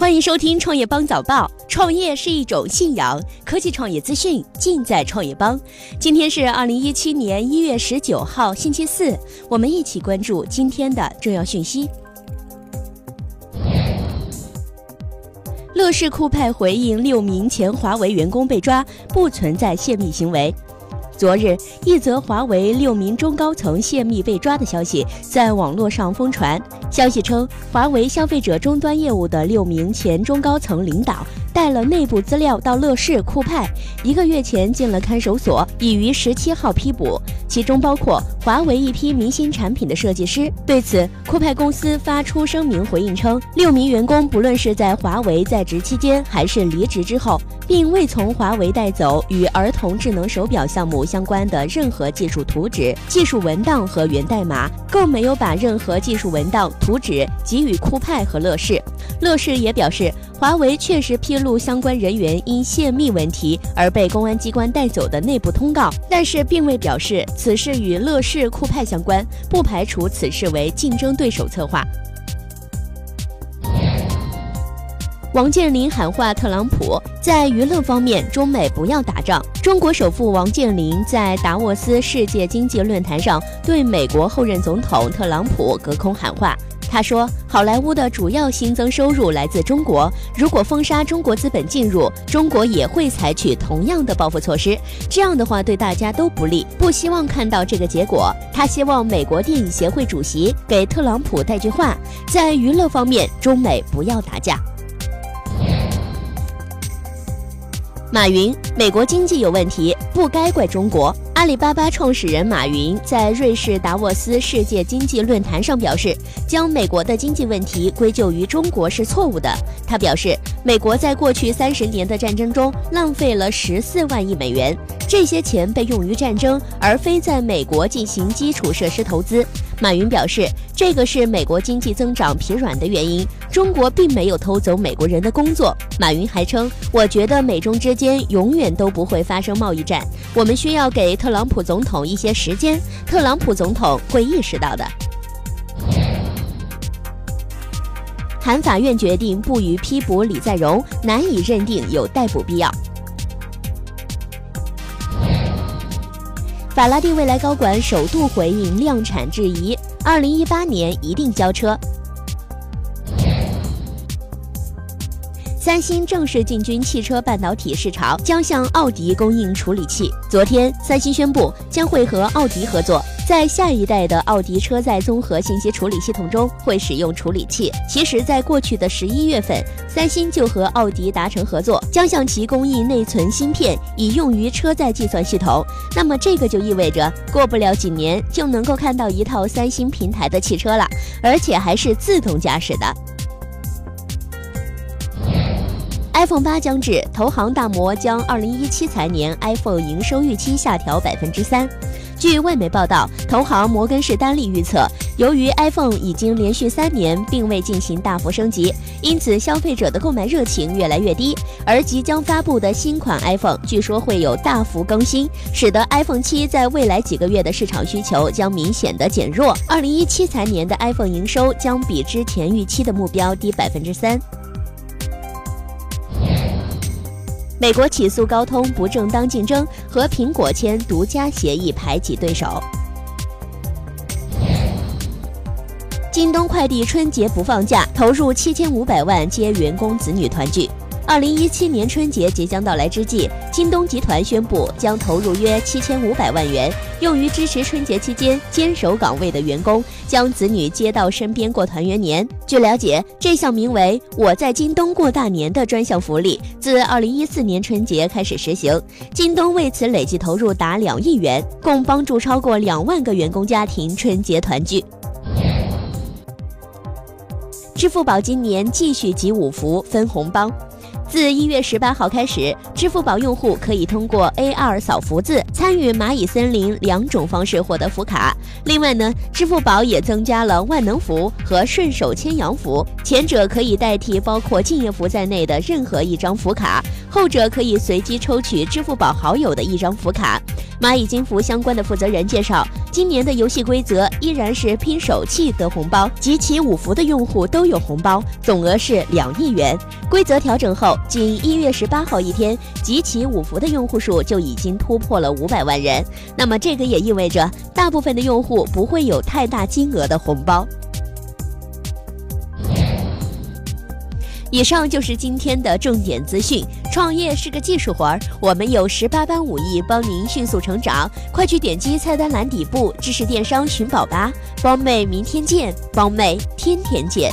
欢迎收听创业邦早报。创业是一种信仰，科技创业资讯尽在创业邦。今天是二零一七年一月十九号，星期四。我们一起关注今天的重要讯息。乐视酷派回应六名前华为员工被抓，不存在泄密行为。昨日，一则华为六名中高层泄密被抓的消息在网络上疯传。消息称，华为消费者终端业务的六名前中高层领导。带了内部资料到乐视酷派，一个月前进了看守所，已于十七号批捕，其中包括华为一批明星产品的设计师。对此，酷派公司发出声明回应称，六名员工不论是在华为在职期间，还是离职之后，并未从华为带走与儿童智能手表项目相关的任何技术图纸、技术文档和源代码，更没有把任何技术文档、图纸给予酷派和乐视。乐视也表示。华为确实披露相关人员因泄密问题而被公安机关带走的内部通告，但是并未表示此事与乐视酷派相关，不排除此事为竞争对手策划。王健林喊话特朗普，在娱乐方面，中美不要打仗。中国首富王健林在达沃斯世界经济论坛上对美国后任总统特朗普隔空喊话。他说：“好莱坞的主要新增收入来自中国，如果封杀中国资本进入，中国也会采取同样的报复措施。这样的话对大家都不利，不希望看到这个结果。”他希望美国电影协会主席给特朗普带句话：在娱乐方面，中美不要打架。马云，美国经济有问题，不该怪中国。阿里巴巴创始人马云在瑞士达沃斯世界经济论坛上表示，将美国的经济问题归咎于中国是错误的。他表示，美国在过去三十年的战争中浪费了十四万亿美元，这些钱被用于战争，而非在美国进行基础设施投资。马云表示，这个是美国经济增长疲软的原因。中国并没有偷走美国人的工作。马云还称：“我觉得美中之间永远都不会发生贸易战，我们需要给特朗普总统一些时间，特朗普总统会意识到的。”韩法院决定不予批捕李在镕，难以认定有逮捕必要。法拉第未来高管首度回应量产质疑，二零一八年一定交车。三星正式进军汽车半导体市场，将向奥迪供应处理器。昨天，三星宣布将会和奥迪合作。在下一代的奥迪车载综合信息处理系统中会使用处理器。其实，在过去的十一月份，三星就和奥迪达成合作，将向其供应内存芯片，以用于车载计算系统。那么，这个就意味着过不了几年就能够看到一套三星平台的汽车了，而且还是自动驾驶的。iPhone 八将至，投行大摩将二零一七财年 iPhone 营收预期下调百分之三。据外媒报道，投行摩根士丹利预测，由于 iPhone 已经连续三年并未进行大幅升级，因此消费者的购买热情越来越低。而即将发布的新款 iPhone 据说会有大幅更新，使得 iPhone 七在未来几个月的市场需求将明显的减弱。二零一七财年的 iPhone 营收将比之前预期的目标低百分之三。美国起诉高通不正当竞争，和苹果签独家协议排挤对手。京东快递春节不放假，投入七千五百万接员工子女团聚。二零一七年春节即将到来之际，京东集团宣布将投入约七千五百万元，用于支持春节期间坚守岗位的员工，将子女接到身边过团圆年。据了解，这项名为“我在京东过大年”的专项福利，自二零一四年春节开始实行。京东为此累计投入达两亿元，共帮助超过两万个员工家庭春节团聚。支付宝今年继续集五福分红包。自一月十八号开始，支付宝用户可以通过 AR 扫福字参与蚂蚁森林两种方式获得福卡。另外呢，支付宝也增加了万能福和顺手牵羊福，前者可以代替包括敬业福在内的任何一张福卡，后者可以随机抽取支付宝好友的一张福卡。蚂蚁金服相关的负责人介绍，今年的游戏规则依然是拼手气得红包，集齐五福的用户都有红包，总额是两亿元。规则调整后，仅一月十八号一天，集齐五福的用户数就已经突破了五百万人。那么这个也意味着，大部分的用户不会有太大金额的红包。以上就是今天的重点资讯。创业是个技术活儿，我们有十八般武艺帮您迅速成长。快去点击菜单栏底部知识电商寻宝吧，帮妹明天见，帮妹天天见。